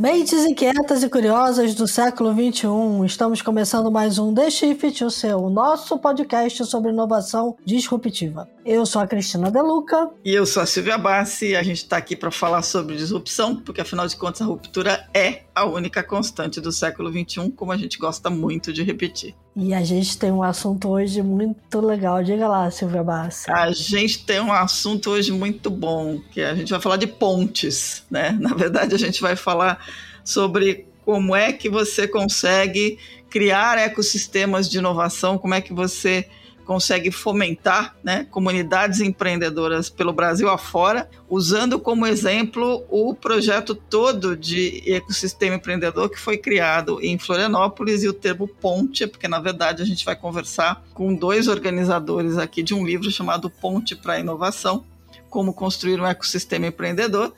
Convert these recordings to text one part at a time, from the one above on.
Mentes inquietas e curiosas do século XXI, estamos começando mais um The Shift, o seu, nosso podcast sobre inovação disruptiva. Eu sou a Cristina Deluca. E eu sou a Silvia Bassi, e a gente está aqui para falar sobre disrupção, porque afinal de contas a ruptura é a única constante do século XXI, como a gente gosta muito de repetir. E a gente tem um assunto hoje muito legal. Diga lá, Silvia Bassi. A gente tem um assunto hoje muito bom, que a gente vai falar de pontes, né? Na verdade, a gente vai falar sobre como é que você consegue criar ecossistemas de inovação, como é que você consegue fomentar né, comunidades empreendedoras pelo Brasil afora, usando como exemplo o projeto todo de ecossistema empreendedor que foi criado em Florianópolis e o termo ponte, porque na verdade a gente vai conversar com dois organizadores aqui de um livro chamado Ponte para a Inovação, como construir um ecossistema empreendedor,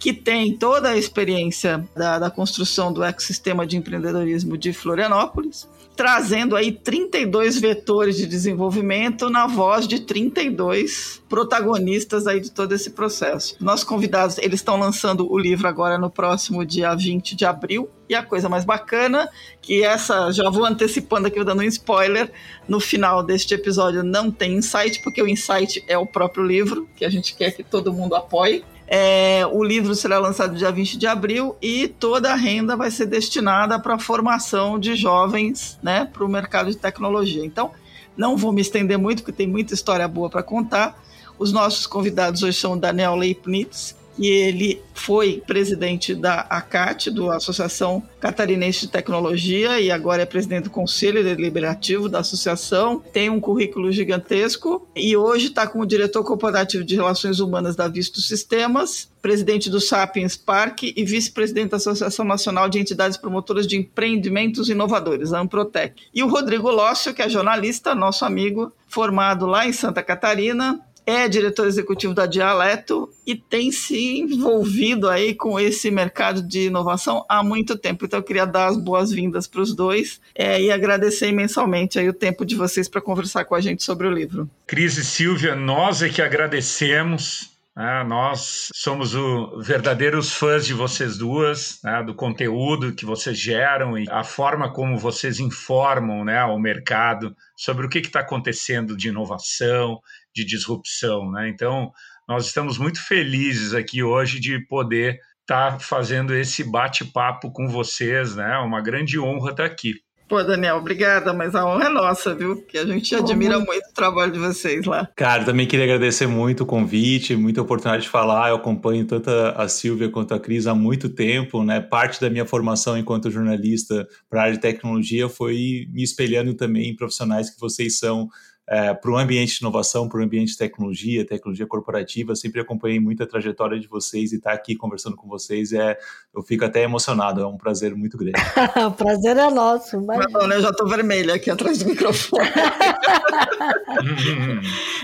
que tem toda a experiência da, da construção do ecossistema de empreendedorismo de Florianópolis, trazendo aí 32 vetores de desenvolvimento na voz de 32 protagonistas aí de todo esse processo. Nossos convidados, eles estão lançando o livro agora no próximo dia 20 de abril. E a coisa mais bacana, que essa, já vou antecipando aqui, dando um spoiler, no final deste episódio não tem insight, porque o insight é o próprio livro, que a gente quer que todo mundo apoie. É, o livro será lançado dia 20 de abril e toda a renda vai ser destinada para a formação de jovens né, para o mercado de tecnologia. Então, não vou me estender muito, porque tem muita história boa para contar. Os nossos convidados hoje são Daniel Leibniz, que ele foi presidente da ACAT, do Associação Catarinense de Tecnologia, e agora é presidente do Conselho Deliberativo da associação. Tem um currículo gigantesco e hoje está como diretor corporativo de Relações Humanas da Visto Sistemas, presidente do Sapiens Park e vice-presidente da Associação Nacional de Entidades Promotoras de Empreendimentos Inovadores, a Amprotec. E o Rodrigo Lócio, que é jornalista, nosso amigo, formado lá em Santa Catarina, é diretor executivo da Dialeto e tem se envolvido aí com esse mercado de inovação há muito tempo. Então eu queria dar as boas-vindas para os dois é, e agradecer imensamente aí o tempo de vocês para conversar com a gente sobre o livro. Cris e Silvia, nós é que agradecemos. Né? Nós somos os verdadeiros fãs de vocês duas, né? do conteúdo que vocês geram e a forma como vocês informam né, ao mercado sobre o que está acontecendo de inovação, de disrupção. Né? Então, nós estamos muito felizes aqui hoje de poder estar tá fazendo esse bate-papo com vocês, né? Uma grande honra estar tá aqui. Pô, Daniel, obrigada, mas a honra é nossa, viu? Que a gente admira muito o trabalho de vocês lá. Cara, também queria agradecer muito o convite, muita oportunidade de falar. Eu acompanho tanto a Silvia quanto a Cris há muito tempo, né? Parte da minha formação enquanto jornalista para a área de tecnologia foi me espelhando também em profissionais que vocês são é, para o ambiente de inovação, para o ambiente de tecnologia, tecnologia corporativa. Sempre acompanhei muito a trajetória de vocês e estar tá aqui conversando com vocês é, eu fico até emocionado. É um prazer muito grande. o prazer é nosso. Mas... Não, eu já estou vermelha aqui atrás do microfone.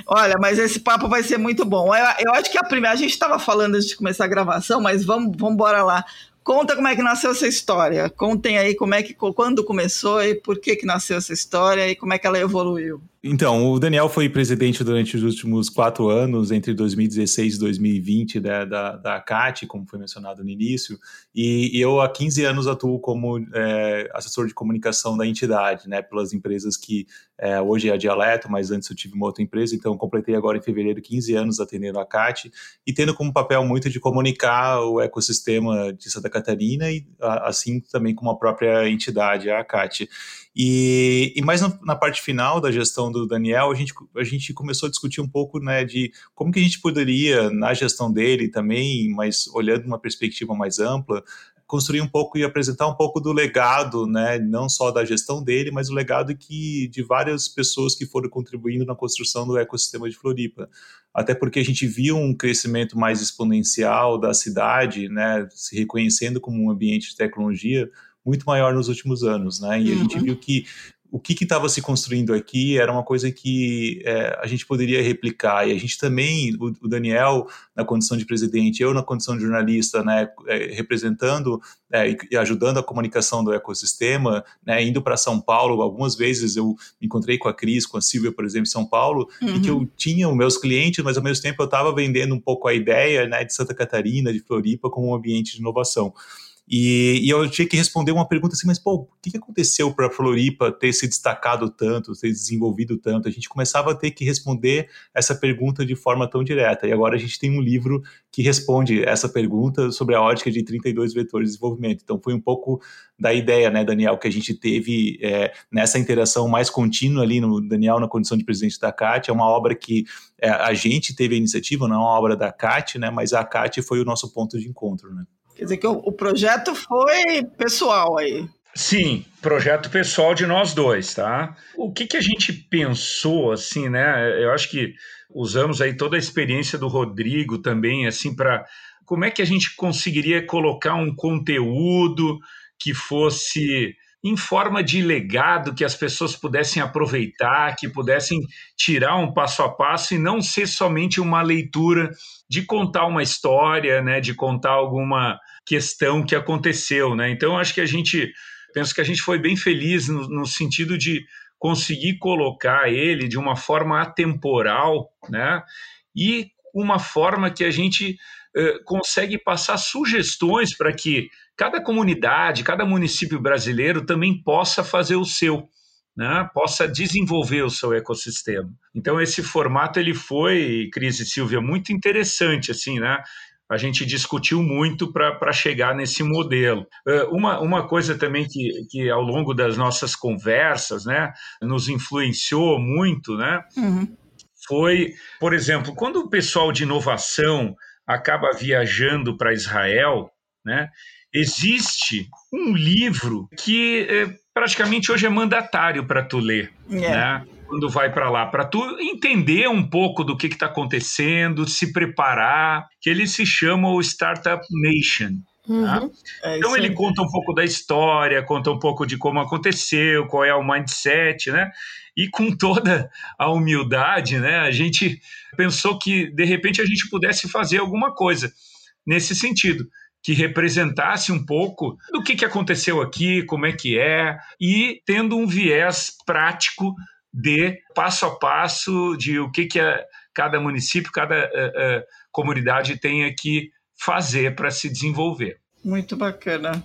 Olha, mas esse papo vai ser muito bom. Eu, eu acho que a primeira a gente estava falando antes de começar a gravação, mas vamos, vamos embora lá. Conta como é que nasceu essa história. Contem aí como é que quando começou e por que que nasceu essa história e como é que ela evoluiu. Então, o Daniel foi presidente durante os últimos quatro anos, entre 2016 e 2020, da, da, da CAT, como foi mencionado no início, e, e eu há 15 anos atuo como é, assessor de comunicação da entidade, né, pelas empresas que é, hoje é a Dialeto, mas antes eu tive uma outra empresa, então completei agora em fevereiro 15 anos atendendo a CAT e tendo como papel muito de comunicar o ecossistema de Santa Catarina e assim também como a própria entidade, a CAT. E, e mais na, na, parte final da gestão do Daniel, a gente, a gente começou a discutir um pouco né, de como que a gente poderia, na gestão dele também, mas olhando uma perspectiva mais ampla, construir um pouco e apresentar um pouco do legado, né, não só da gestão dele, mas o legado que de várias pessoas que foram contribuindo na construção do ecossistema de Floripa. Até porque a gente viu um crescimento mais exponencial da cidade, né, se reconhecendo como um ambiente de tecnologia, muito maior nos últimos anos, né? E uhum. a gente uhum. viu que o que estava se construindo aqui era uma coisa que é, a gente poderia replicar. E a gente também, o, o, Daniel na condição de presidente, eu na condição de jornalista, né, é, representando é, e ajudando a comunicação do ecossistema, né, indo para São Paulo. Algumas vezes eu me encontrei com a Cris, com a Silvia, por exemplo, em São Paulo, uhum. e que eu uhum. tinha os meus clientes, mas ao mesmo tempo eu estava vendendo um pouco a ideia né, de Santa Catarina, de Floripa, como um ambiente de inovação. E, e, eu tinha que responder uma pergunta assim, mas pô, o que, aconteceu para a Floripa ter se destacado tanto, ter desenvolvido tanto? A gente começava a ter que responder essa pergunta de forma tão direta. E agora a gente tem um livro que responde essa pergunta sobre a ótica de 32 vetores de desenvolvimento. Então foi um pouco da ideia, né, Daniel, que a gente teve é, nessa interação mais contínua ali no Daniel na condição de presidente da CAT. É uma obra que é, a gente teve a iniciativa, não é uma obra da CAT, né, mas a CAT foi o nosso ponto de encontro, né? Quer dizer que o, o projeto foi pessoal aí. Sim, projeto pessoal de nós dois, tá? O que, que a gente pensou, assim, né? Eu acho que usamos aí toda a experiência do Rodrigo também, assim, para como é que a gente conseguiria colocar um conteúdo que fosse em forma de legado que as pessoas pudessem aproveitar, que pudessem tirar um passo a passo e não ser somente uma leitura de contar uma história, né, de contar alguma questão que aconteceu, né? Então acho que a gente penso que a gente foi bem feliz no, no sentido de conseguir colocar ele de uma forma atemporal, né? E uma forma que a gente uh, consegue passar sugestões para que cada comunidade, cada município brasileiro também possa fazer o seu. Né, possa desenvolver o seu ecossistema. Então esse formato ele foi, Cris e Silvia, muito interessante assim, né? A gente discutiu muito para chegar nesse modelo. Uma, uma coisa também que, que ao longo das nossas conversas né, nos influenciou muito né, uhum. foi, por exemplo, quando o pessoal de inovação acaba viajando para Israel, né, existe um livro que é, praticamente hoje é mandatário para tu ler. Yeah. Né? Quando vai para lá, para tu entender um pouco do que está acontecendo, se preparar, que ele se chama o Startup Nation. Tá? Uhum. É então ele conta um pouco da história, conta um pouco de como aconteceu, qual é o mindset, né? E com toda a humildade, né? A gente pensou que de repente a gente pudesse fazer alguma coisa nesse sentido que representasse um pouco do que, que aconteceu aqui, como é que é, e tendo um viés prático de passo a passo de o que, que a, cada município, cada uh, uh, comunidade tenha que fazer para se desenvolver. Muito bacana.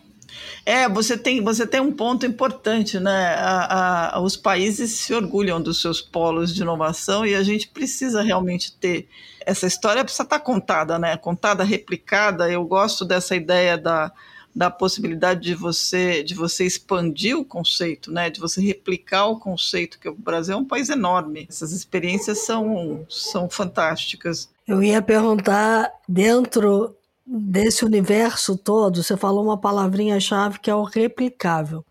É, você tem, você tem um ponto importante, né? A, a, os países se orgulham dos seus polos de inovação e a gente precisa realmente ter essa história precisa estar contada, né? Contada, replicada. Eu gosto dessa ideia da da possibilidade de você de você expandir o conceito, né, de você replicar o conceito que o Brasil é um país enorme. Essas experiências são são fantásticas. Eu ia perguntar dentro desse universo todo, você falou uma palavrinha-chave que é o replicável.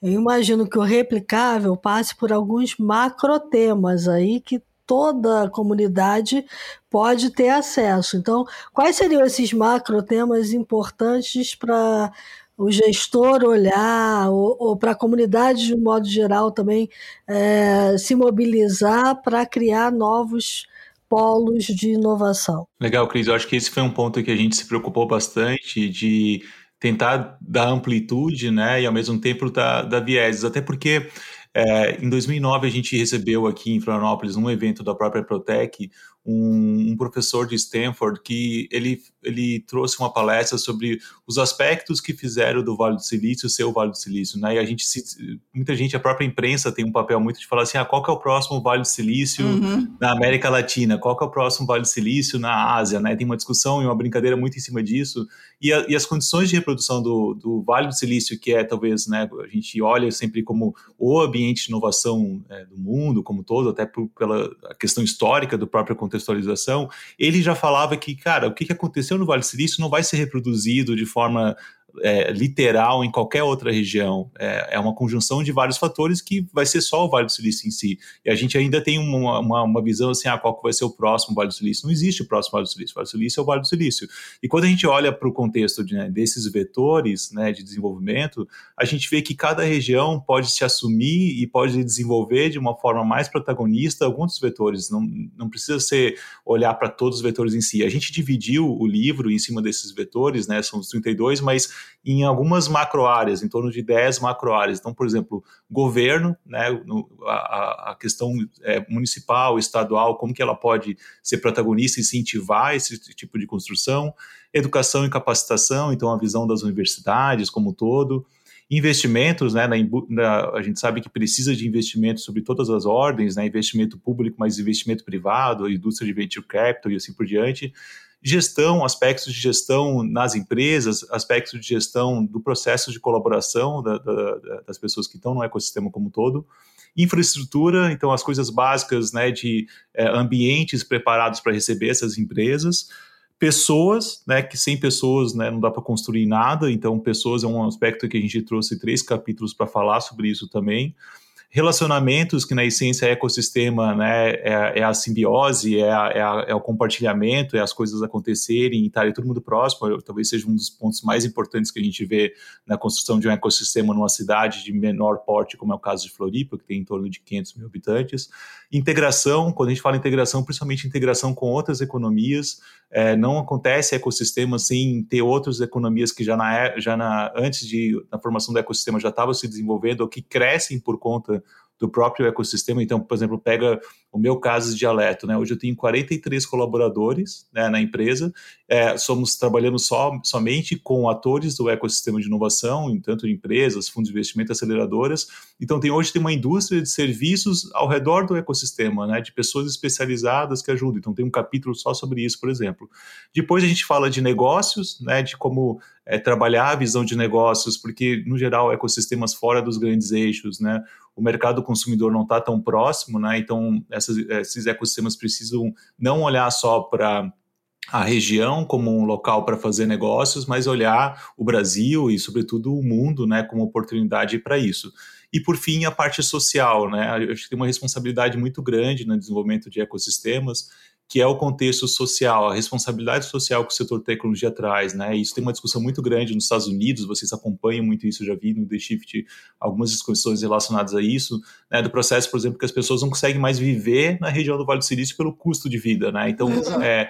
Eu imagino que o replicável passe por alguns macrotemas aí que toda a comunidade pode ter acesso. Então, quais seriam esses macro temas importantes para o gestor olhar, ou, ou para a comunidade de um modo geral também é, se mobilizar para criar novos polos de inovação? Legal, Cris. Eu acho que esse foi um ponto que a gente se preocupou bastante de tentar dar amplitude, né, e ao mesmo tempo dar, dar vieses, até porque é, em 2009, a gente recebeu aqui em Florianópolis, num evento da própria Protec, um, um, professor de Stanford que ele, ele trouxe uma palestra sobre os aspectos que fizeram do Vale do Silício ser o Vale do Silício, né? E a gente, se, muita gente, a própria imprensa tem um papel muito de falar assim, ah, qual que é o próximo Vale do Silício uhum. na América Latina? Qual que é o próximo Vale do Silício na Ásia, né? Tem uma discussão e uma brincadeira muito em cima disso. E, a, e as condições de reprodução do, do, Vale do Silício, que é talvez, né, a gente olha sempre como o ambiente de inovação é, do mundo como todo, até por, pela questão histórica do próprio contexto contextualização, ele já falava que, cara, o que aconteceu no Vale do Silício não vai ser reproduzido de forma é, literal em qualquer outra região. É, é, uma conjunção de vários fatores que vai ser só o Vale do Silício em si. E a gente ainda tem uma, uma, uma visão assim, ah, qual vai ser o próximo Vale do Silício? Não existe o próximo Vale do Silício. O Vale do Silício é o Vale do Silício. E quando a gente olha para o contexto de, né, desses vetores né, de desenvolvimento, a gente vê que cada região pode se assumir e pode desenvolver de uma forma mais protagonista alguns dos vetores. Não, não precisa ser olhar para todos os vetores em si. A gente dividiu o livro em cima desses vetores, né, são os 32, mas em algumas macroáreas, em torno de 10 macroáreas. Então, por exemplo, governo, né, a, a questão é, municipal, estadual, como que ela pode ser protagonista e incentivar esse tipo de construção, educação e capacitação, então a visão das universidades como um todo, investimentos, né, na, na, a gente sabe que precisa de investimentos sobre todas as ordens, né, investimento público, mas investimento privado, indústria de venture capital e assim por diante, gestão, aspectos de gestão nas empresas, aspectos de gestão do processo de colaboração da, da, das pessoas que estão no ecossistema como um todo, infraestrutura, então as coisas básicas né, de é, ambientes preparados para receber essas empresas, pessoas, né, que sem pessoas né, não dá para construir nada, então pessoas é um aspecto que a gente trouxe três capítulos para falar sobre isso também relacionamentos, que na essência é ecossistema, né, é, é a simbiose, é, a, é, a, é, o compartilhamento, é as coisas acontecerem e estarem todo mundo próximo, talvez seja um dos pontos mais importantes que a gente vê na construção de um ecossistema numa cidade de menor porte, como é o caso de Floripa, que tem em torno de 500 mil habitantes. Integração, quando a gente fala integração, principalmente integração com outras economias, é, não acontece ecossistema sem ter outras economias que já, na, já na, antes de, na formação do ecossistema já estavam se desenvolvendo ou que crescem por conta do próprio ecossistema. Então, por exemplo, pega o meu caso de dialeto, né? Hoje eu tenho 43 colaboradores né, na empresa, é, somos trabalhando só, somente com atores do ecossistema de inovação, tanto empresas, fundos de investimento, aceleradoras. Então, tem, hoje tem uma indústria de serviços ao redor do ecossistema, né, de pessoas especializadas que ajudam. Então, tem um capítulo só sobre isso, por exemplo. Depois a gente fala de negócios, né, de como é, trabalhar a visão de negócios, porque, no geral, ecossistemas fora dos grandes eixos, né, o mercado consumidor não está tão próximo, né, então essas, esses ecossistemas precisam não olhar só para a região como um local para fazer negócios, mas olhar o Brasil e, sobretudo, o mundo né, como oportunidade para isso. E, por fim, a parte social. Né? Acho que tem uma responsabilidade muito grande no desenvolvimento de ecossistemas que é o contexto social, a responsabilidade social que o setor tecnologia traz, né? Isso tem uma discussão muito grande nos Estados Unidos, vocês acompanham muito isso, eu já vi no The Shift algumas discussões relacionadas a isso, né? Do processo, por exemplo, que as pessoas não conseguem mais viver na região do Vale do Silício pelo custo de vida, né? Então, é,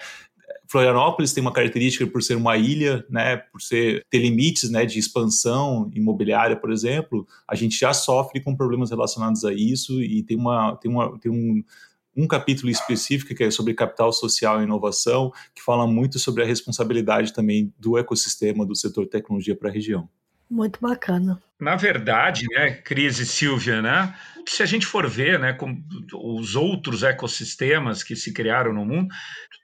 Florianópolis tem uma característica por ser uma ilha, né, por ser ter limites, né, de expansão imobiliária, por exemplo, a gente já sofre com problemas relacionados a isso e tem uma tem uma tem um um capítulo específico que é sobre capital social e inovação, que fala muito sobre a responsabilidade também do ecossistema do setor tecnologia para a região. Muito bacana. Na verdade, né, Cris e Silvia, né, se a gente for ver, né, com os outros ecossistemas que se criaram no mundo,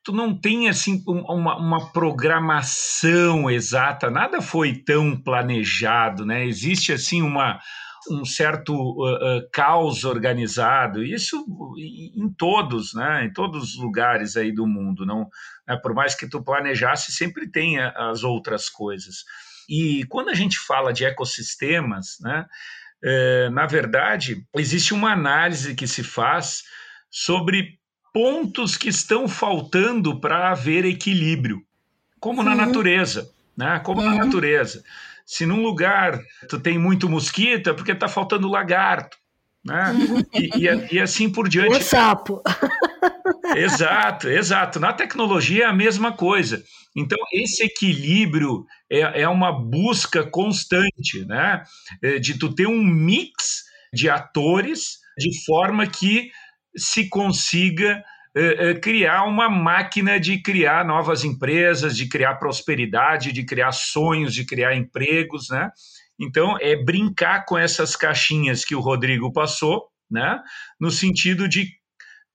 tu não tem assim uma, uma programação exata, nada foi tão planejado, né? Existe assim uma um certo uh, uh, caos organizado, isso em todos, né, em todos os lugares aí do mundo, não, né, por mais que tu planejasse, sempre tem as outras coisas. E quando a gente fala de ecossistemas, né, é, na verdade, existe uma análise que se faz sobre pontos que estão faltando para haver equilíbrio, como uhum. na natureza, né, como uhum. na natureza. Se num lugar tu tem muito mosquito, é porque está faltando lagarto. Né? E, e, e, assim por diante. O sapo. Exato, exato. Na tecnologia é a mesma coisa. Então, esse equilíbrio é, é uma busca constante, né? É, de tu ter um mix de atores de forma que se consiga criar uma máquina de criar novas empresas, de criar prosperidade, de criar sonhos, de criar empregos, né? Então, é brincar com essas caixinhas que o Rodrigo passou, né? No sentido de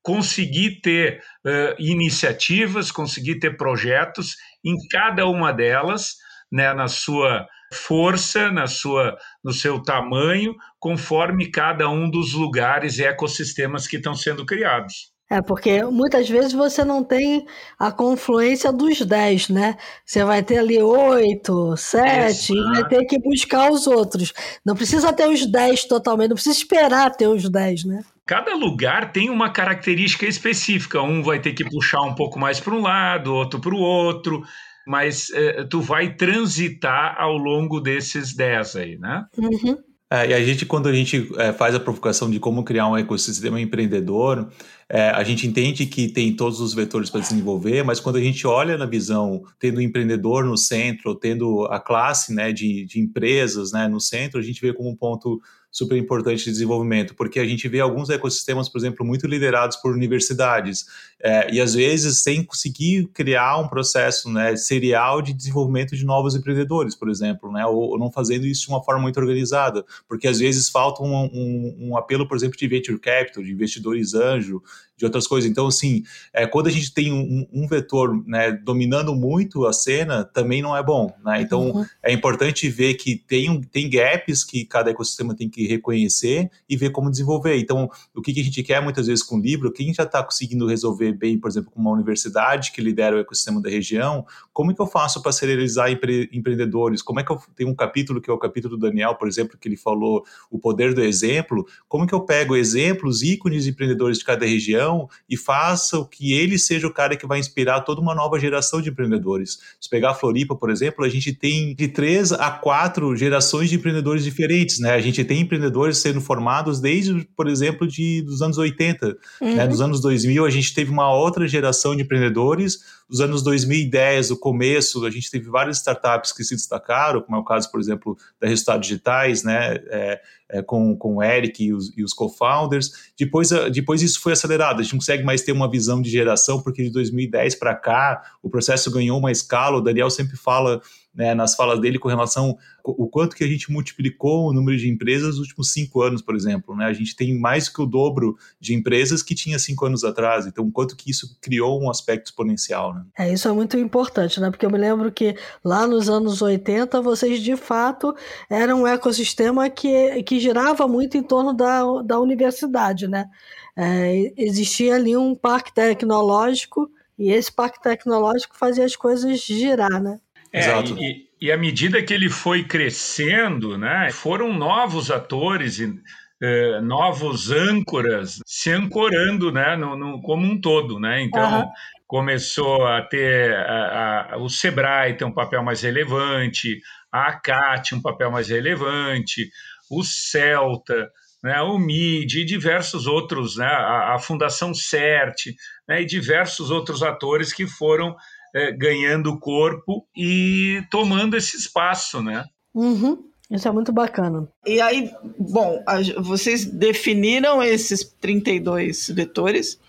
conseguir ter uh, iniciativas, conseguir ter projetos em cada uma delas, né, na sua força, na sua, no seu tamanho, conforme cada um dos lugares e ecossistemas que estão sendo criados. É, porque muitas vezes você não tem a confluência dos 10, né? Você vai ter ali 8, 7, e vai ter que buscar os outros. Não precisa ter os 10 totalmente, não precisa esperar ter os 10, né? Cada lugar tem uma característica específica. Um vai ter que puxar um pouco mais para um lado, outro para o outro, mas é, tu vai transitar ao longo desses 10 aí, né? Uhum. É, e a gente, quando a gente é, faz a provocação de como criar um ecossistema empreendedor, é, a gente entende que tem todos os vetores para desenvolver, mas quando a gente olha na visão, tendo o empreendedor no centro, tendo a classe né, de, de empresas né, no centro, a gente vê como um ponto super importante de desenvolvimento, porque a gente vê alguns ecossistemas, por exemplo, muito liderados por universidades, é, e às vezes sem conseguir criar um processo né, serial de desenvolvimento de novos empreendedores, por exemplo, né, ou, ou não fazendo isso de uma forma muito organizada, porque às vezes falta um, um, um apelo, por exemplo, de venture capital, de investidores anjo, de outras coisas. Então, assim, é, quando a gente tem um, um vetor né, dominando muito a cena, também não é bom. Né? Então, uhum. é importante ver que tem, tem gaps que cada ecossistema tem que reconhecer e ver como desenvolver. Então, o que, que a gente quer muitas vezes com o livro, quem já está conseguindo resolver bem, por exemplo, com uma universidade que lidera o ecossistema da região, como é que eu faço para serializar empre, empreendedores? Como é que eu tenho um capítulo que é o capítulo do Daniel, por exemplo, que ele falou o poder do exemplo? Como é que eu pego exemplos, ícones de empreendedores de cada região? E faça o que ele seja o cara que vai inspirar toda uma nova geração de empreendedores. Se pegar a Floripa, por exemplo, a gente tem de três a quatro gerações de empreendedores diferentes, né? A gente tem empreendedores sendo formados desde, por exemplo, de, dos anos 80, uhum. né? Nos anos 2000 a gente teve uma outra geração de empreendedores, nos anos 2010, o começo, a gente teve várias startups que se destacaram, como é o caso, por exemplo, da Resultados Digitais, né? É, é, com, com o Eric e os, os co-founders. Depois, depois isso foi acelerado, a gente não consegue mais ter uma visão de geração, porque de 2010 para cá o processo ganhou uma escala. O Daniel sempre fala né, nas falas dele com relação o quanto que a gente multiplicou o número de empresas nos últimos cinco anos, por exemplo. Né? A gente tem mais que o dobro de empresas que tinha cinco anos atrás. Então, quanto que isso criou um aspecto exponencial. Né? É, isso é muito importante, né? Porque eu me lembro que lá nos anos 80, vocês de fato eram um ecossistema que, que girava muito em torno da, da universidade, né? É, existia ali um parque tecnológico e esse parque tecnológico fazia as coisas girar, né? É, Exato. E, e à medida que ele foi crescendo, né, foram novos atores e eh, novos âncoras se ancorando né, no, no, como um todo. Né? Então, uhum. começou a ter a, a, o Sebrae ter um papel mais relevante, a ACAT um papel mais relevante, o Celta, né, o MID e diversos outros, né, a, a Fundação CERT né, e diversos outros atores que foram é, ganhando corpo e tomando esse espaço, né? Uhum. Isso é muito bacana. E aí, bom, vocês definiram esses 32 vetores.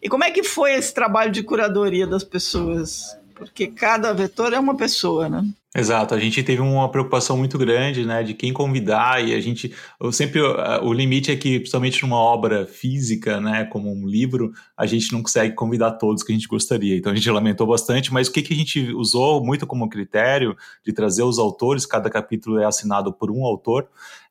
E como é que foi esse trabalho de curadoria das pessoas? Porque cada vetor é uma pessoa, né? Exato, a gente teve uma preocupação muito grande, né, de quem convidar e a gente, eu sempre, o limite é que, principalmente numa obra física, né, como um livro, a gente não consegue convidar todos que a gente gostaria, então a gente lamentou bastante, mas o que, que a gente usou muito como critério de trazer os autores, cada capítulo é assinado por um autor,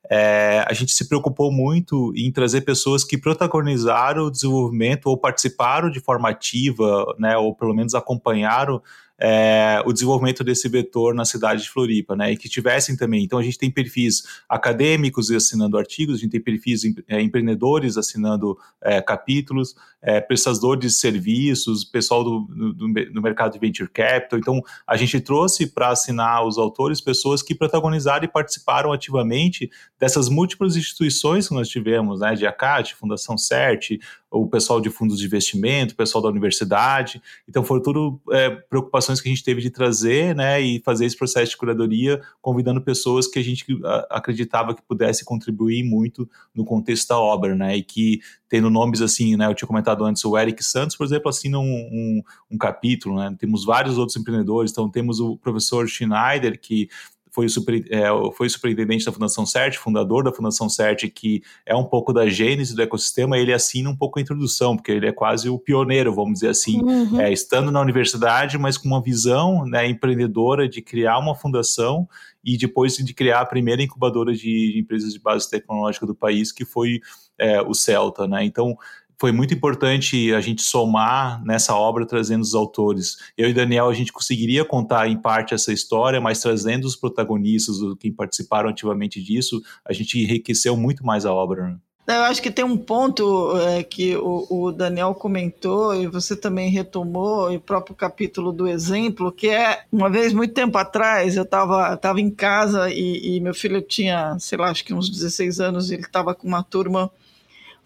é, a gente se preocupou muito em trazer pessoas que protagonizaram o desenvolvimento ou participaram de forma ativa, né, ou pelo menos acompanharam é, o desenvolvimento desse vetor na cidade de Floripa, né? E que tivessem também. Então a gente tem perfis acadêmicos assinando artigos, a gente tem perfis é, empreendedores assinando é, capítulos, é, prestadores de serviços, pessoal do, do, do, mercado de venture capital. Então a gente trouxe para assinar os autores pessoas que protagonizaram e participaram ativamente dessas múltiplas instituições que nós tivemos, né? De ACAT, Fundação CERT, o pessoal de fundos de investimento, o pessoal da universidade. Então, foram tudo é, preocupações que a gente teve de trazer né, e fazer esse processo de curadoria, convidando pessoas que a gente acreditava que pudesse contribuir muito no contexto da obra, né? E que, tendo nomes assim, né? Eu tinha comentado antes, o Eric Santos, por exemplo, assina um, um, um capítulo, né? Temos vários outros empreendedores, então temos o professor Schneider, que foi, super, é, foi superintendente da Fundação CERT, fundador da Fundação CERT, que é um pouco da gênese do ecossistema, ele assina um pouco a introdução, porque ele é quase o pioneiro, vamos dizer assim, uhum. é, estando na universidade, mas com uma visão né, empreendedora de criar uma fundação e depois de criar a primeira incubadora de empresas de base tecnológica do país, que foi é, o Celta. Né? Então, foi muito importante a gente somar nessa obra trazendo os autores. Eu e Daniel, a gente conseguiria contar em parte essa história, mas trazendo os protagonistas, quem participaram ativamente disso, a gente enriqueceu muito mais a obra. Né? Eu acho que tem um ponto é, que o, o, Daniel comentou e você também retomou, e o próprio capítulo do exemplo, que é, uma vez, muito tempo atrás, eu estava tava em casa e, e, meu filho tinha, sei lá, acho que uns 16 anos, e ele estava com uma turma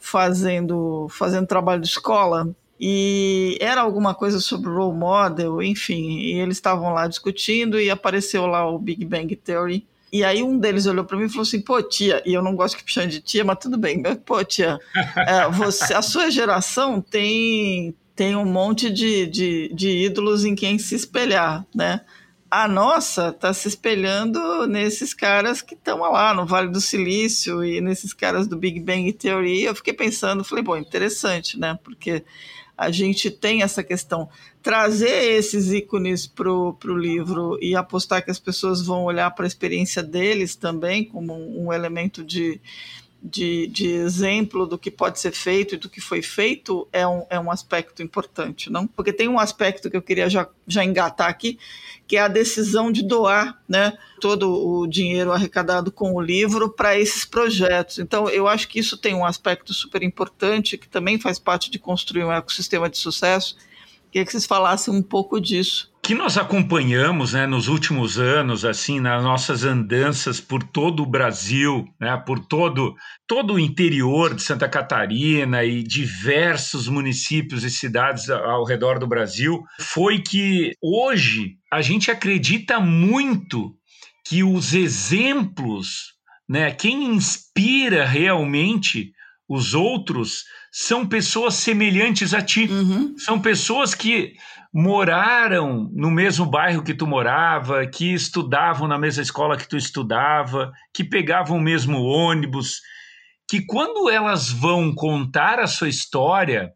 fazendo, fazendo trabalho de escola, e era alguma coisa sobre role model, enfim, e eles estavam lá discutindo e apareceu lá o Big Bang Theory, e aí um deles olhou para mim e falou assim: pô, tia, e eu não gosto que me chame de tia, mas tudo bem, pô, tia, é, você, a sua geração tem, tem um monte de, de, de ídolos em quem se espelhar, né? A nossa está se espelhando nesses caras que estão lá no Vale do Silício e nesses caras do Big Bang Theory. Eu fiquei pensando, falei, bom, interessante, né? Porque a gente tem essa questão. Trazer esses ícones para o livro e apostar que as pessoas vão olhar para a experiência deles também como um, um elemento de, de, de, exemplo do que pode ser feito e do que foi feito é um, é um aspecto importante, não? Porque tem um aspecto que eu queria já, já engatar aqui, que é a decisão de doar né, todo o dinheiro arrecadado com o livro para esses projetos. Então, eu acho que isso tem um aspecto super importante, que também faz parte de construir um ecossistema de sucesso. Queria que vocês falassem um pouco disso. Que nós acompanhamos né, nos últimos anos, assim, nas nossas andanças por todo o Brasil, né, por todo, todo o interior de Santa Catarina e diversos municípios e cidades ao redor do Brasil, foi que hoje a gente acredita muito que os exemplos, né, quem inspira realmente os outros são pessoas semelhantes a ti. Uhum. São pessoas que moraram no mesmo bairro que tu morava, que estudavam na mesma escola que tu estudava, que pegavam o mesmo ônibus, que quando elas vão contar a sua história,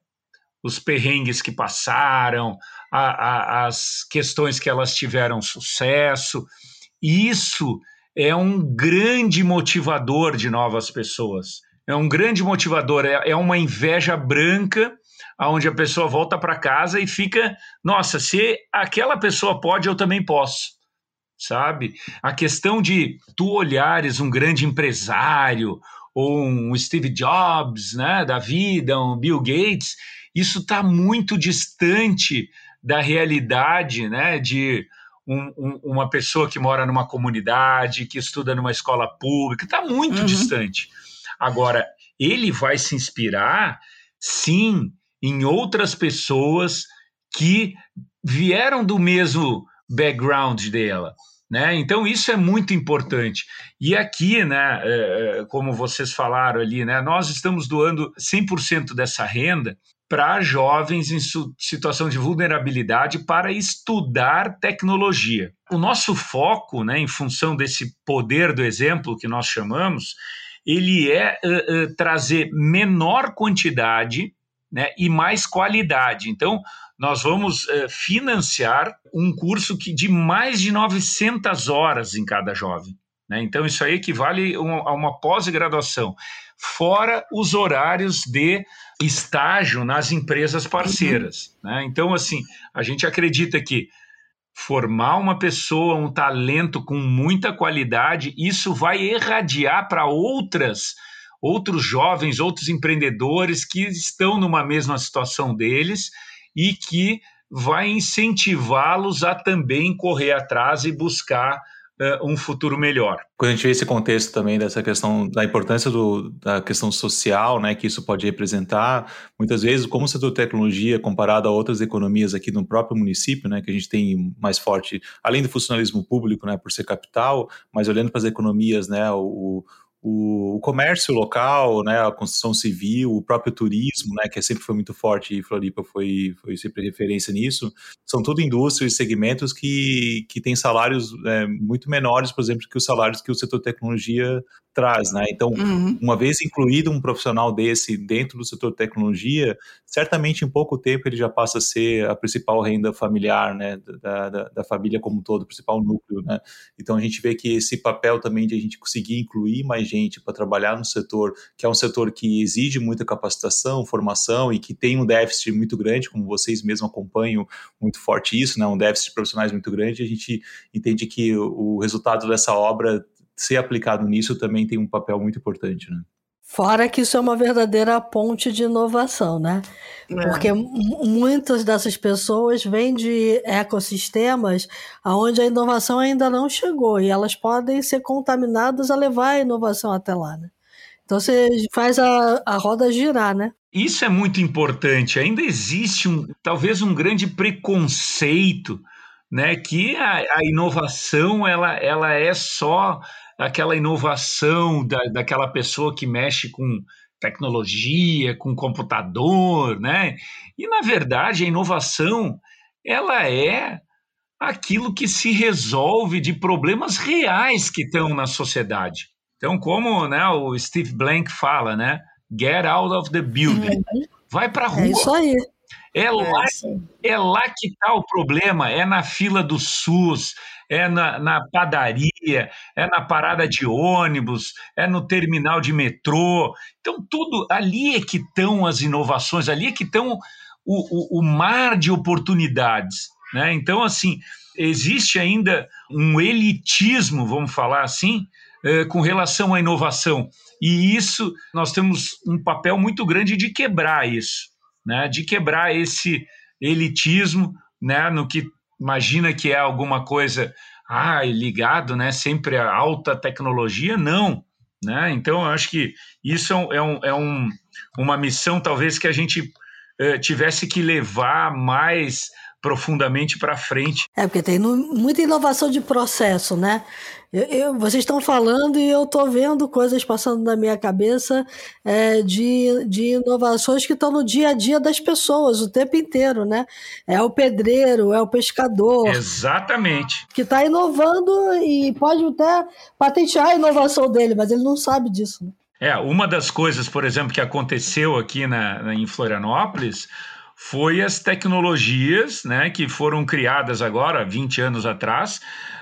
os perrengues que passaram, a, a, as questões que elas tiveram sucesso, isso é um grande motivador de novas pessoas. É um grande motivador, é, é uma inveja branca aonde a pessoa volta para casa e fica, nossa, se aquela pessoa pode, eu também posso. Sabe? A questão de tu olhares um grande empresário ou um Steve Jobs, né, da vida, um Bill Gates, isso está muito distante da realidade, né, de um, um, uma pessoa que mora numa comunidade, que estuda numa escola pública, está muito uhum. distante. Agora, ele vai se inspirar, sim, em outras pessoas que vieram do mesmo background dela. Né? Então isso é muito importante. E aqui, né, é, é como vocês falaram ali, né, nós estamos doando 100% dessa renda para jovens em situação de vulnerabilidade para estudar tecnologia. O nosso foco, né, em função desse poder do exemplo que nós chamamos, ele é uh, uh, trazer menor quantidade né, e mais qualidade. Então, nós vamos uh, financiar um curso que de mais de 900 horas em cada jovem. Né? Então, isso aí equivale a uma pós-graduação, fora os horários de estágio nas empresas parceiras. Né? Então, assim, a gente acredita que formar uma pessoa, um talento com muita qualidade, isso vai irradiar para outras outros jovens, outros empreendedores que estão numa mesma situação deles e que vai incentivá-los a também correr atrás e buscar uh, um futuro melhor. Quando a gente vê esse contexto também dessa questão da importância do, da questão social, né, que isso pode representar, muitas vezes como o setor de tecnologia comparado a outras economias aqui no próprio município, né, que a gente tem mais forte, além do funcionalismo público, né, por ser capital, mas olhando para as economias, né, o, o, o, comércio local, né, a construção civil, o próprio turismo, né, que sempre foi muito forte e Floripa foi, foi sempre referência nisso, são tudo indústrias e segmentos que, que têm salários é, muito menores, por exemplo, que os salários que o setor tecnologia traz, né? Então, uhum. uma vez incluído um profissional desse dentro do setor de tecnologia, certamente em pouco tempo ele já passa a ser a principal renda familiar, né, da, da, da família como um todo, o principal núcleo, né? Então, a gente vê que esse papel também de a gente conseguir incluir mais gente para trabalhar no setor, que é um setor que exige muita capacitação, formação e que tem um déficit muito grande, como vocês mesmos acompanham muito forte isso, né? Um déficit de profissionais muito grande, a gente entende que o resultado dessa obra ser aplicado nisso também tem um papel muito importante, né? Fora que isso é uma verdadeira ponte de inovação, né? É. Porque muitas dessas pessoas vêm de ecossistemas onde a inovação ainda não chegou e elas podem ser contaminadas a levar a inovação até lá, né? Então você faz a, a roda girar, né? Isso é muito importante. Ainda existe um, talvez um grande preconceito, né? Que a, a inovação ela, ela é só aquela inovação da, daquela pessoa que mexe com tecnologia, com computador, né? E na verdade a inovação ela é aquilo que se resolve de problemas reais que estão na sociedade. Então, como né, o Steve Blank fala, né? Get out of the building. Uhum. Vai para a rua. É isso aí. É lá, é lá que está o problema, é na fila do SUS, é na, na, padaria, é na parada de ônibus, é no terminal de metrô. Então, tudo ali é que estão as inovações, ali é que estão o, o, o mar de oportunidades. Né? Então, assim, existe ainda um elitismo, vamos falar assim, eh, com relação à inovação. E isso, nós temos um papel muito grande de quebrar isso né, de quebrar esse elitismo, né, no que imagina que é alguma coisa ah, ligado, né, sempre a alta tecnologia, não, né? Então eu acho que isso é, um, é um, é uma missão talvez que a gente eh, tivesse que levar mais profundamente para frente. É, porque tem muita inovação de processo, né? Eu, eu, vocês estão falando e eu estou vendo coisas passando na minha cabeça é, de, de inovações que estão no dia a dia das pessoas o tempo inteiro, né? É o pedreiro, é o pescador. Exatamente. Que está inovando e pode até patentear a inovação dele, mas ele não sabe disso. Né? É, uma das coisas, por exemplo, que aconteceu aqui na, em Florianópolis foi as tecnologias né, que foram criadas agora, 20 anos atrás,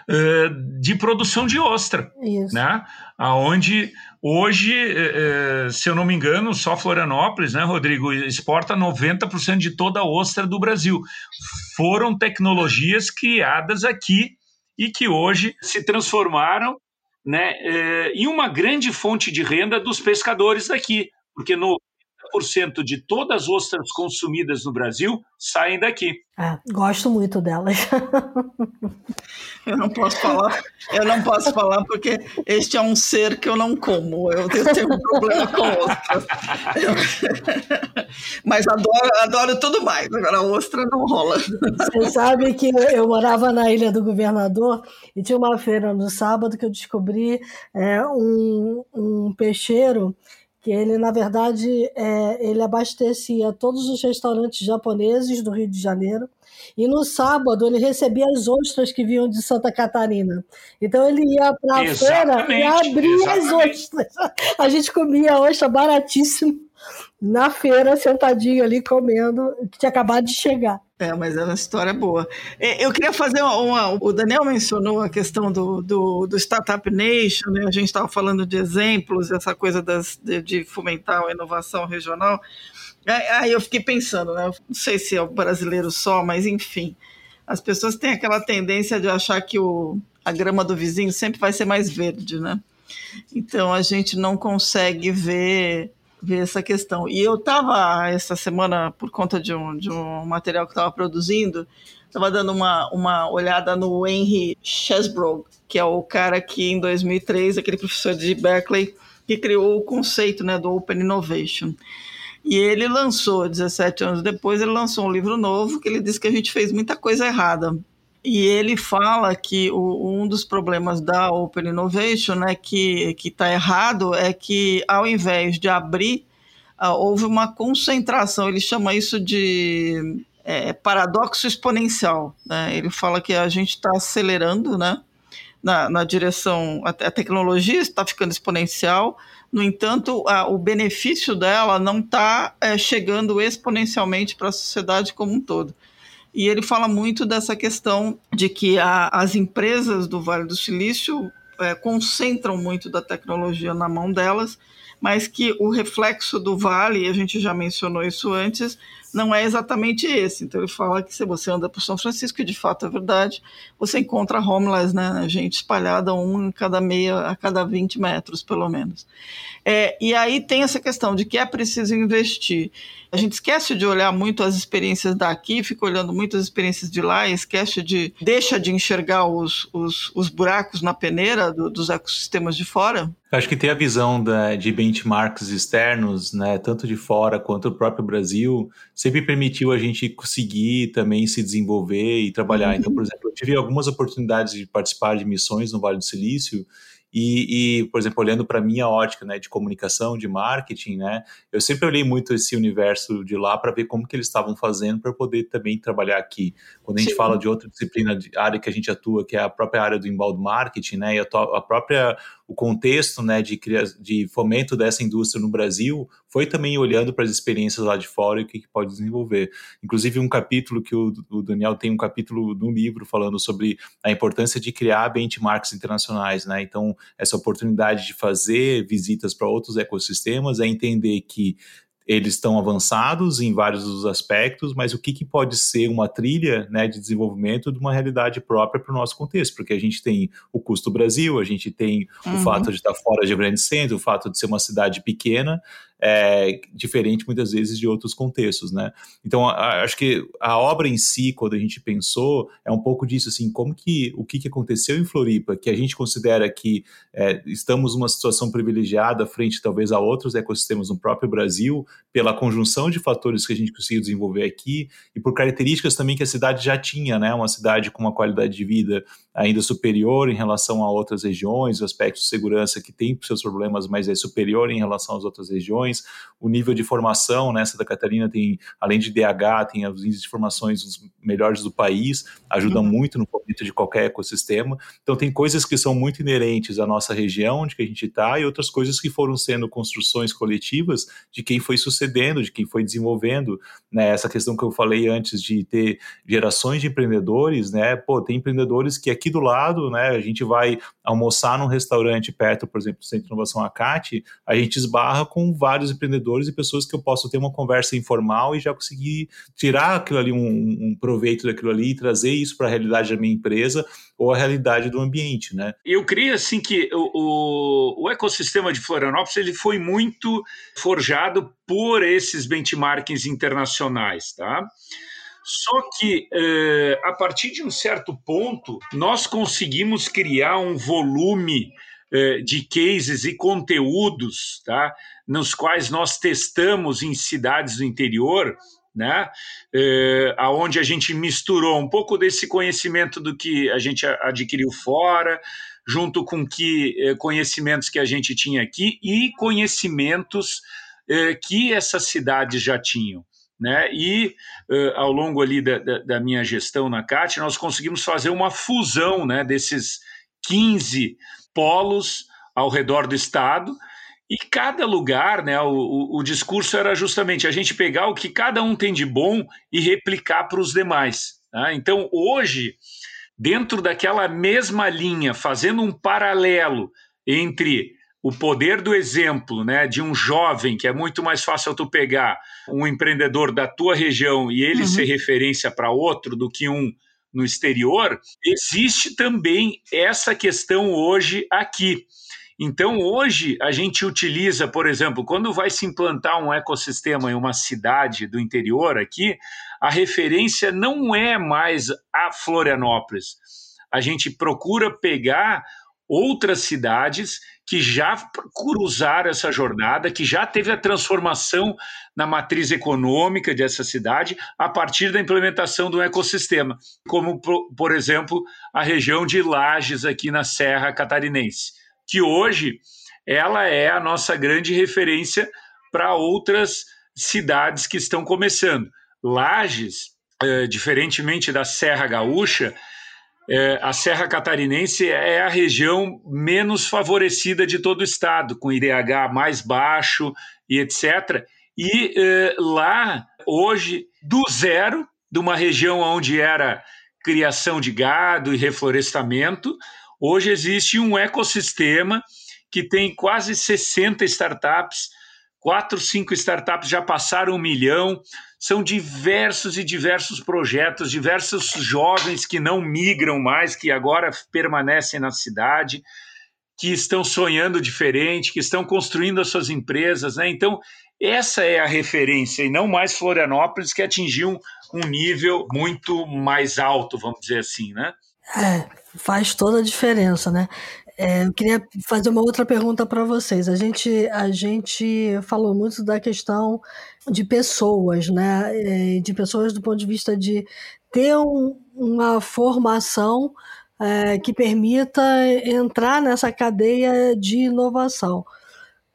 uh, de produção de ostra. Isso. Né? Onde hoje, uh, se eu não me engano, só Florianópolis, né, Rodrigo, exporta 90% de toda a ostra do Brasil. Foram tecnologias criadas aqui e que hoje se transformaram né, em uma grande fonte de renda dos pescadores daqui, porque no 90% de todas as ostras consumidas no Brasil saem daqui. É, gosto muito delas. eu não posso falar, eu não posso falar porque este é um ser que eu não como. Eu, eu tenho um problema com ostras. Eu, mas adoro, adoro tudo mais. Agora a ostra não rola. Você sabe que eu morava na Ilha do Governador e tinha uma feira no sábado que eu descobri é, um, um peixeiro que ele, na verdade, é, ele abastecia todos os restaurantes japoneses do Rio de Janeiro, e no sábado ele recebia as ostras que vinham de Santa Catarina. Então ele ia para a feira e abria exatamente. as ostras. A gente comia ostra baratíssimo na feira, sentadinho ali comendo, que tinha acabado de chegar. É, mas é uma história boa. É, eu queria fazer uma, uma, O Daniel mencionou a questão do, do, do Startup Nation, né? a gente estava falando de exemplos, essa coisa das, de, de fomentar a inovação regional. Aí eu fiquei pensando, né? não sei se é o brasileiro só, mas enfim, as pessoas têm aquela tendência de achar que o, a grama do vizinho sempre vai ser mais verde, né? Então a gente não consegue ver ver essa questão. E eu estava, essa semana, por conta de um, de um material que estava produzindo, estava dando uma, uma olhada no Henry Chesbrough, que é o cara que em 2003, aquele professor de Berkeley, que criou o conceito né, do Open Innovation. E ele lançou, 17 anos depois, ele lançou um livro novo que ele disse que a gente fez muita coisa errada. E ele fala que o, um dos problemas da Open Innovation né, que está errado é que, ao invés de abrir, uh, houve uma concentração. Ele chama isso de é, paradoxo exponencial. Né? Ele fala que a gente está acelerando né, na, na direção. A, a tecnologia está ficando exponencial, no entanto, a, o benefício dela não está é, chegando exponencialmente para a sociedade como um todo. E ele fala muito dessa questão de que a, as empresas do Vale do Silício é, concentram muito da tecnologia na mão delas, mas que o reflexo do Vale, a gente já mencionou isso antes, não é exatamente esse. Então ele fala que se você anda por São Francisco, e de fato é verdade, você encontra homeless, né, gente espalhada um em cada meia, a cada 20 metros, pelo menos. É, e aí tem essa questão de que é preciso investir. A gente esquece de olhar muito as experiências daqui, fica olhando muito as experiências de lá, e esquece de deixa de enxergar os, os, os buracos na peneira do, dos ecossistemas de fora. Acho que ter a visão da, de benchmarks externos, né, tanto de fora quanto do próprio Brasil, sempre permitiu a gente conseguir também se desenvolver e trabalhar. Então, por exemplo, eu tive algumas oportunidades de participar de missões no Vale do Silício e, e, por exemplo, olhando para a minha ótica né, de comunicação, de marketing, né, eu sempre olhei muito esse universo de lá para ver como que eles estavam fazendo para poder também trabalhar aqui. Quando a gente Sim. fala de outra disciplina, de área que a gente atua, que é a própria área do inbound marketing, né, e a, a própria o contexto né, de, de fomento dessa indústria no Brasil foi também olhando para as experiências lá de fora e o que, que pode desenvolver. Inclusive, um capítulo que o, o, Daniel tem um capítulo no livro falando sobre a importância de criar benchmarks internacionais. Né? Então, essa oportunidade de fazer visitas para outros ecossistemas é entender que eles estão avançados em vários dos aspectos, mas o que, que pode ser uma trilha né, de desenvolvimento de uma realidade própria para o nosso contexto? Porque a gente tem o custo Brasil, a gente tem uhum. o fato de estar fora de grande centro, o fato de ser uma cidade pequena, é, diferente muitas vezes de outros contextos, né? Então, a, acho que a obra em si, quando a gente pensou, é um pouco disso, assim, como que, o que, que aconteceu em Floripa, que a gente considera que é, estamos numa situação privilegiada frente, talvez, a outros ecossistemas no próprio Brasil, pela conjunção de fatores que a gente conseguiu desenvolver aqui e por características também que a cidade já tinha, né? Uma cidade com uma qualidade de vida ainda superior em relação a outras regiões, o aspecto de segurança que tem seus problemas, mas é superior em relação às outras regiões, o nível de formação, né, Santa Catarina tem, além de DH, tem os índices de formações os melhores do país, ajudam uhum. muito no fomento de qualquer ecossistema, então tem coisas que são muito inerentes à nossa região, onde que a gente está, e outras coisas que foram sendo construções coletivas de quem foi sucedendo, de quem foi desenvolvendo, né, essa questão que eu falei antes de ter gerações de empreendedores, né, pô, tem empreendedores que aqui aqui do lado, né, a gente vai almoçar num restaurante perto, por exemplo, do Centro de Inovação Acate, a gente esbarra com vários empreendedores e pessoas que eu posso ter uma conversa informal e já conseguir tirar aquilo ali, um, um proveito daquilo ali e trazer isso para a realidade da minha empresa ou a realidade do ambiente, né? Eu creio assim que o, o, o ecossistema de Florianópolis ele foi muito forjado por esses benchmarks internacionais, tá? Só que, é, a partir de um certo ponto, nós conseguimos criar um volume é, de cases e conteúdos, tá? nos quais nós testamos em cidades do interior, né? É, aonde a gente misturou um pouco desse conhecimento do que a gente adquiriu fora, junto com que é, conhecimentos que a gente tinha aqui e conhecimentos é, que essas cidades já tinham. Né? E uh, ao longo ali da, da, da, minha gestão na CAT, nós conseguimos fazer uma fusão né, desses 15 polos ao redor do estado. E cada lugar, né, o, o, o discurso era justamente a gente pegar o que cada um tem de bom e replicar para os demais. Tá? Então, hoje, dentro daquela mesma linha, fazendo um paralelo entre o poder do exemplo, né, de um jovem, que é muito mais fácil tu pegar um empreendedor da tua região e ele uhum. ser referência para outro do que um no exterior, existe também essa questão hoje aqui. Então, hoje, a gente utiliza, por exemplo, quando vai se implantar um ecossistema em uma cidade do interior aqui, a referência não é mais a Florianópolis. A gente procura pegar outras cidades que já cruzaram essa jornada, que já teve a transformação na matriz econômica dessa cidade a partir da implementação do ecossistema, como, por exemplo, a região de Lages aqui na Serra Catarinense, que hoje ela é a nossa grande referência para outras cidades que estão começando. Lages, eh, diferentemente da Serra Gaúcha, é, a Serra Catarinense é a região menos favorecida de todo o estado, com IDH mais baixo e etc. E é, lá, hoje, do zero, de uma região onde era criação de gado e reflorestamento, hoje existe um ecossistema que tem quase 60 startups quatro, cinco startups já passaram um milhão. São diversos e diversos projetos, diversos jovens que não migram mais, que agora permanecem na cidade, que estão sonhando diferente, que estão construindo as suas empresas. Né? Então, essa é a referência, e não mais Florianópolis, que atingiu um, um nível muito mais alto, vamos dizer assim. Né? É, faz toda a diferença, né? É, eu queria fazer uma outra pergunta para vocês. A gente, a gente falou muito da questão de pessoas, né? É, de pessoas do ponto de vista de ter um, uma formação é, que permita entrar nessa cadeia de inovação.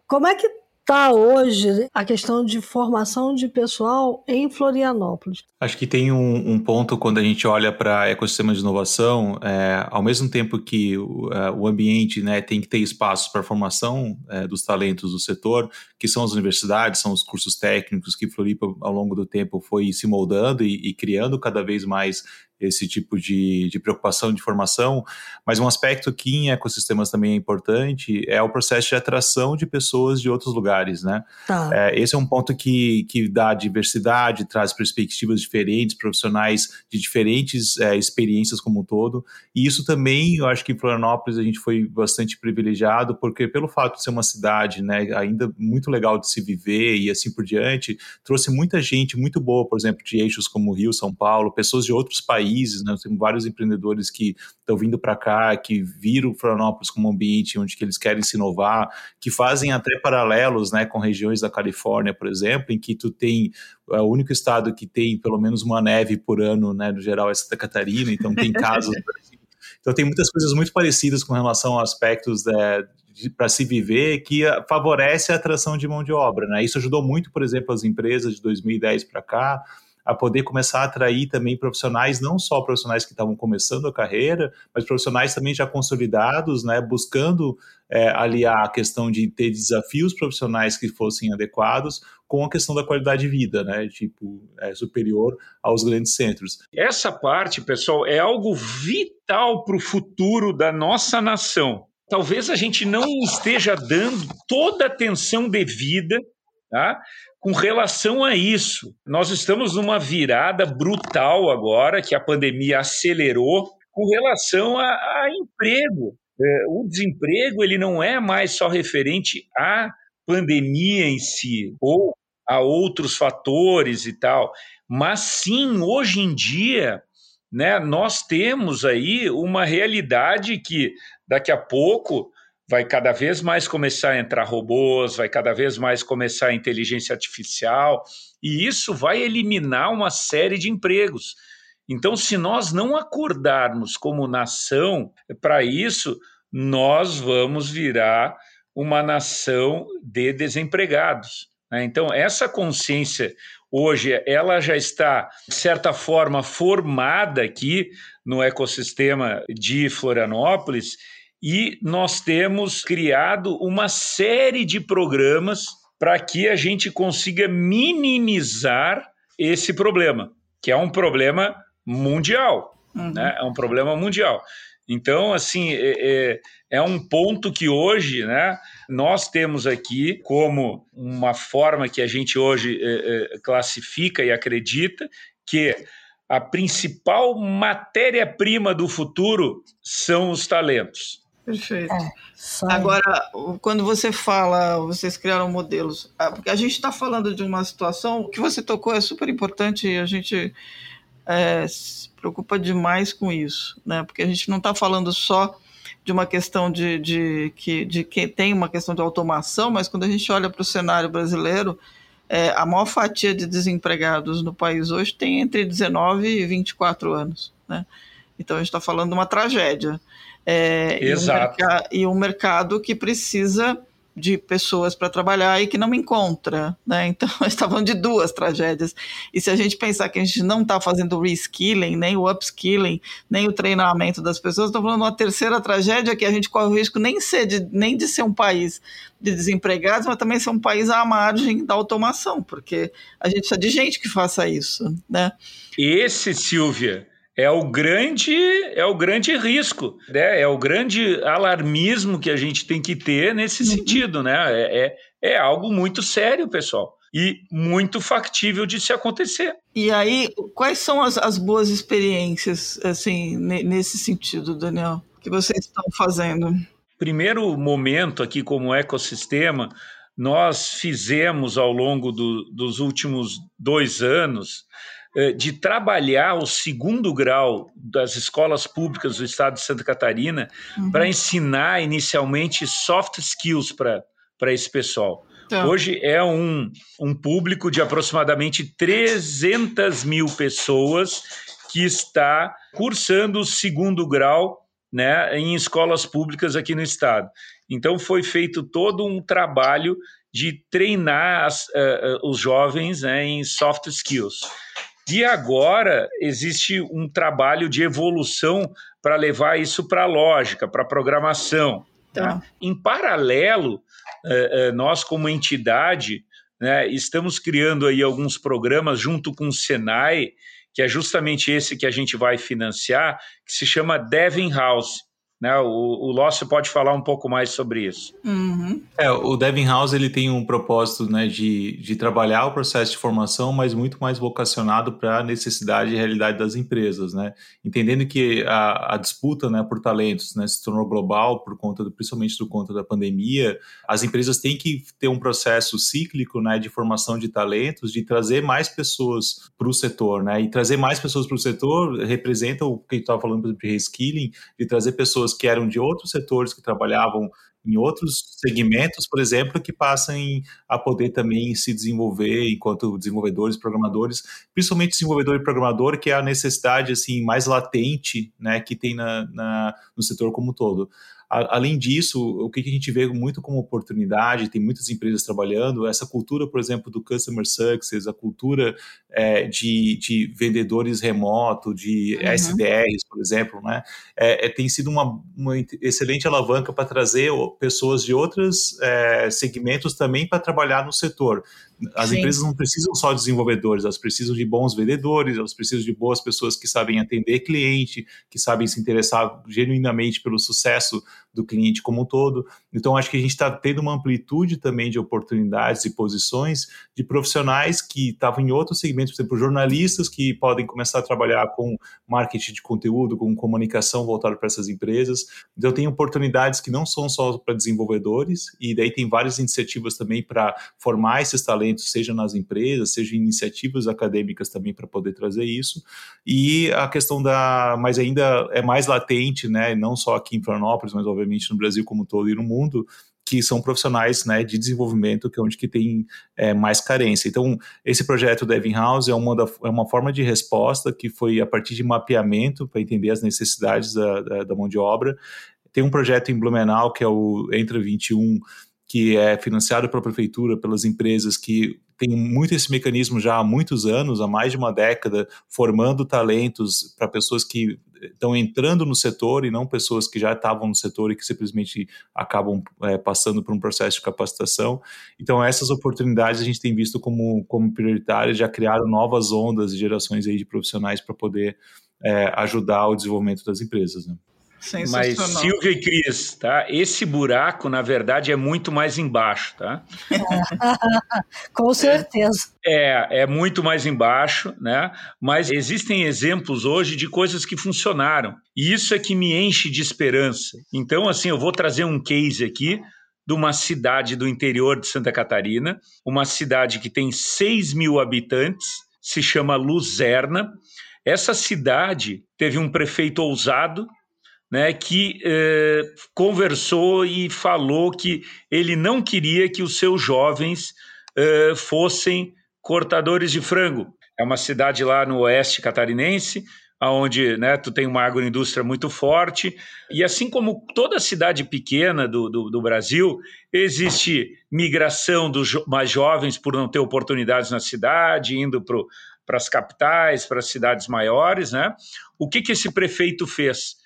Como é que está hoje a questão de formação de pessoal em Florianópolis? Acho que tem um, um ponto quando a gente olha para ecossistema de inovação, é, ao mesmo tempo que o, é, o ambiente né, tem que ter espaços para formação é, dos talentos do setor, que são as universidades, são os cursos técnicos que Floripa ao longo do tempo foi se moldando e, e criando cada vez mais esse tipo de, de preocupação de formação, mas um aspecto que em ecossistemas também é importante é o processo de atração de pessoas de outros lugares, né? Tá. É, esse é um ponto que, que dá diversidade, traz perspectivas diferentes, profissionais de diferentes é, experiências como um todo, e isso também, eu acho que em Florianópolis a gente foi bastante privilegiado, porque pelo fato de ser uma cidade, né, ainda muito legal de se viver e assim por diante, trouxe muita gente muito boa, por exemplo, de eixos como Rio, São Paulo, pessoas de outros países, países, né? Temos vários empreendedores que estão vindo para cá, que viram Florianópolis como um ambiente onde que eles querem se inovar, que fazem até paralelos, né, com regiões da Califórnia, por exemplo, em que tu tem é o único estado que tem pelo menos uma neve por ano, né, no geral é Santa Catarina, então tem casos Então tem muitas coisas muito parecidas com relação a aspectos é, para se viver que favorece a atração de mão de obra. Né? Isso ajudou muito, por exemplo, as empresas de 2010 para cá a poder começar a atrair também profissionais, não só profissionais que estavam começando a carreira, mas profissionais também já consolidados, né, buscando é, aliar a questão de ter desafios profissionais que fossem adequados com a questão da qualidade de vida, né, tipo, é, superior aos grandes centros. Essa parte, pessoal, é algo vital para o futuro da nossa nação. Talvez a gente não esteja dando toda a atenção devida Tá? Com relação a isso, nós estamos numa virada brutal agora, que a pandemia acelerou, com relação a, a emprego. É, o desemprego ele não é mais só referente à pandemia em si, ou a outros fatores e tal, mas sim, hoje em dia, né, nós temos aí uma realidade que daqui a pouco vai cada vez mais começar a entrar robôs, vai cada vez mais começar a inteligência artificial, e isso vai eliminar uma série de empregos. Então, se nós não acordarmos como nação para isso, nós vamos virar uma nação de desempregados. Né? Então, essa consciência hoje, ela já está, de certa forma, formada aqui no ecossistema de Florianópolis e nós temos criado uma série de programas para que a gente consiga minimizar esse problema, que é um problema mundial, uhum. né? É um problema mundial. Então, assim, é, é, é, um ponto que hoje, né, nós temos aqui como uma forma que a gente hoje é, é classifica e acredita que a principal matéria-prima do futuro são os talentos. Perfeito. É, Agora, quando você fala, vocês criaram modelos, porque a gente está falando de uma situação, o que você tocou é super importante e a gente é, se preocupa demais com isso, né? Porque a gente não está falando só de uma questão de, de, que, de que tem uma questão de automação, mas quando a gente olha para o cenário brasileiro, é, a maior fatia de desempregados no país hoje tem entre 19 e 24 anos, né? Então a gente está falando de uma tragédia. É, Exato. E um, e um mercado que precisa de pessoas para trabalhar e que não encontra, né? Então, estavam de duas tragédias. E se a gente pensar que a gente não está fazendo o reskilling, nem o upskilling, nem o treinamento das pessoas, estamos falando uma terceira tragédia que a gente corre o risco nem, ser de, nem de ser um país de desempregados, mas também ser um país à margem da automação, porque a gente precisa de gente que faça isso, né? Esse, Silvia, é o grande é o grande risco, né? é o grande alarmismo que a gente tem que ter nesse uhum. sentido, né? É, é, é algo muito sério, pessoal, e muito factível de se acontecer. E aí, quais são as, as boas experiências, assim, nesse sentido, Daniel, que vocês estão fazendo? Primeiro momento aqui como ecossistema, nós fizemos ao longo do, dos últimos dois anos de trabalhar o segundo grau das escolas públicas do estado de Santa Catarina uhum. para ensinar inicialmente soft skills para esse pessoal. Então. Hoje é um, um público de aproximadamente 300 mil pessoas que está cursando o segundo grau né, em escolas públicas aqui no estado. Então foi feito todo um trabalho de treinar as, uh, os jovens né, em soft skills. E agora existe um trabalho de evolução para levar isso para a lógica, para a programação. Tá. Né? Em paralelo, uh, uh, nós como entidade né, estamos criando aí alguns programas junto com o Senai, que é justamente esse que a gente vai financiar, que se chama Devin House. Né? O, o Lócio pode falar um pouco mais sobre isso. Uhum. É, o Devin House ele tem um propósito né, de, de trabalhar o processo de formação, mas muito mais vocacionado para a necessidade e realidade das empresas. Né? Entendendo que a, a disputa né, por talentos né, se tornou global, por conta do, principalmente por conta da pandemia, as empresas têm que ter um processo cíclico né, de formação de talentos, de trazer mais pessoas para o setor. Né? E trazer mais pessoas para o setor representa o que a gente estava falando de reskilling, de trazer pessoas pessoas que eram de outros setores, que trabalhavam em outros segmentos, por exemplo, que passem a poder também se desenvolver enquanto desenvolvedores, programadores, principalmente desenvolvedor e programador, que é a necessidade assim mais latente, né, que tem na, na no setor como um todo além disso, o que a gente vê muito como oportunidade, tem muitas empresas trabalhando, essa cultura, por exemplo, do customer success, a cultura é, de, de, vendedores remoto, de uhum. SDRs, por exemplo, né, é, é, tem sido uma, uma excelente alavanca para trazer pessoas de outros é, segmentos também para trabalhar no setor. As Sim. empresas não precisam só de desenvolvedores, elas precisam de bons vendedores, elas precisam de boas pessoas que sabem atender cliente, que sabem se interessar genuinamente pelo sucesso do cliente como um todo. Então, acho que a gente está tendo uma amplitude também de oportunidades e posições de profissionais que estavam em outros segmentos, por exemplo, jornalistas que podem começar a trabalhar com marketing de conteúdo, com comunicação voltada para essas empresas. Então, tem oportunidades que não são só para desenvolvedores, e daí tem várias iniciativas também para formar esses talentos, seja nas empresas, seja em iniciativas acadêmicas também para poder trazer isso. E a questão da. Mas ainda é mais latente, né? Não só aqui em Florianópolis, mas obviamente no Brasil como todo e no mundo, que são profissionais né, de desenvolvimento, que é onde que tem é, mais carência. Então, esse projeto Devin House é uma, da, é uma forma de resposta que foi a partir de mapeamento para entender as necessidades da, da, da, mão de obra. Tem um projeto em Blumenau, que é o Entra 21, que é financiado pela prefeitura, pelas empresas que tem muito esse mecanismo já há muitos anos, há mais de uma década, formando talentos para pessoas que estão entrando no setor e não pessoas que já estavam no setor e que simplesmente acabam é, passando por um processo de capacitação. Então, essas oportunidades a gente tem visto como, como prioritárias, já criaram novas ondas e gerações aí de profissionais para poder é, ajudar o desenvolvimento das empresas. Né? Mas Silvia e Cris, tá? Esse buraco, na verdade, é muito mais embaixo, tá? Com certeza. É, é muito mais embaixo, né? Mas existem exemplos hoje de coisas que funcionaram. E isso é que me enche de esperança. Então, assim, eu vou trazer um case aqui de uma cidade do interior de Santa Catarina, uma cidade que tem 6 mil habitantes, se chama Luzerna. Essa cidade teve um prefeito ousado, né, que eh, conversou e falou que ele não queria que os seus jovens eh, fossem cortadores de frango. É uma cidade lá no oeste catarinense, onde né, tu tem uma agroindústria muito forte, e assim como toda cidade pequena do, do, do Brasil, existe migração dos jo mais jovens por não ter oportunidades na cidade, indo para as capitais, para as cidades maiores. Né? O que, que esse prefeito fez?